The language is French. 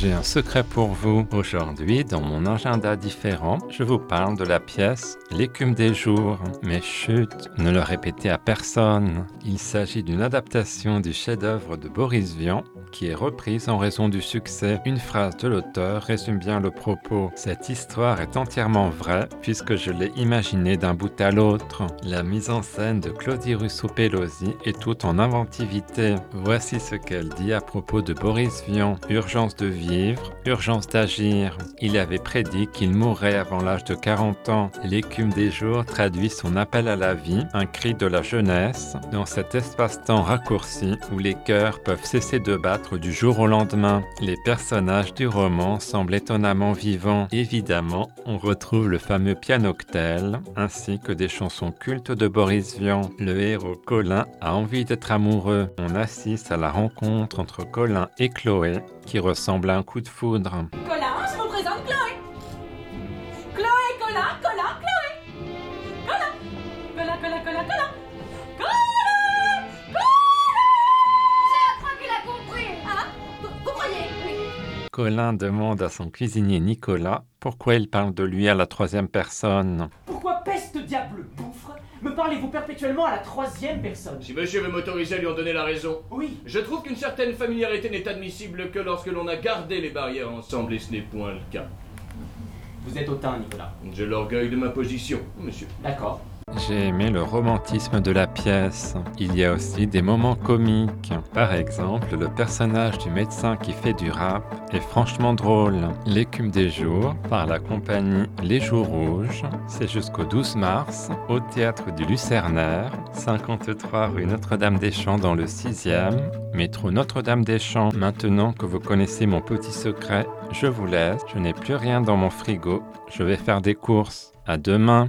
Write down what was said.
J'ai un secret pour vous. Aujourd'hui, dans mon agenda différent, je vous parle de la pièce L'écume des jours. Mais chut, ne le répétez à personne. Il s'agit d'une adaptation du chef-d'œuvre de Boris Vian qui est reprise en raison du succès. Une phrase de l'auteur résume bien le propos. Cette histoire est entièrement vraie puisque je l'ai imaginée d'un bout à l'autre. La mise en scène de Claudie Russo-Pelosi est toute en inventivité. Voici ce qu'elle dit à propos de Boris Vian. Urgence de vivre, urgence d'agir. Il avait prédit qu'il mourrait avant l'âge de 40 ans. L'écume des jours traduit son appel à la vie, un cri de la jeunesse, dans cet espace-temps raccourci où les cœurs peuvent cesser de battre du jour au lendemain. Les personnages du roman semblent étonnamment vivants. Évidemment, on retrouve le fameux pianoctel, ainsi que des chansons cultes de Boris Vian. Le héros Colin a envie d'être amoureux. On assiste à la rencontre entre Colin et Chloé, qui ressemble à un coup de foudre. Colin, je vous présente Chloé. Chloé, Colin, Colin, Chloé. Colin, Colin, Colin, Colin, Colin demande à son cuisinier Nicolas pourquoi il parle de lui à la troisième personne. Pourquoi peste diable gouffre me parlez-vous perpétuellement à la troisième personne? Si monsieur veut m'autoriser à lui en donner la raison. Oui, Je trouve qu'une certaine familiarité n'est admissible que lorsque l'on a gardé les barrières ensemble et ce n'est point le cas. vous êtes hautain, Nicolas. J'ai l'orgueil de ma position, monsieur. D'accord. J'ai aimé le romantisme de la pièce. Il y a aussi des moments comiques. Par exemple, le personnage du médecin qui fait du rap est franchement drôle. L'écume des jours, par la compagnie Les Jours Rouges, c'est jusqu'au 12 mars au théâtre du Lucernaire, 53 rue Notre-Dame-des-Champs dans le 6e, métro Notre-Dame-des-Champs. Maintenant que vous connaissez mon petit secret, je vous laisse. Je n'ai plus rien dans mon frigo. Je vais faire des courses. À demain.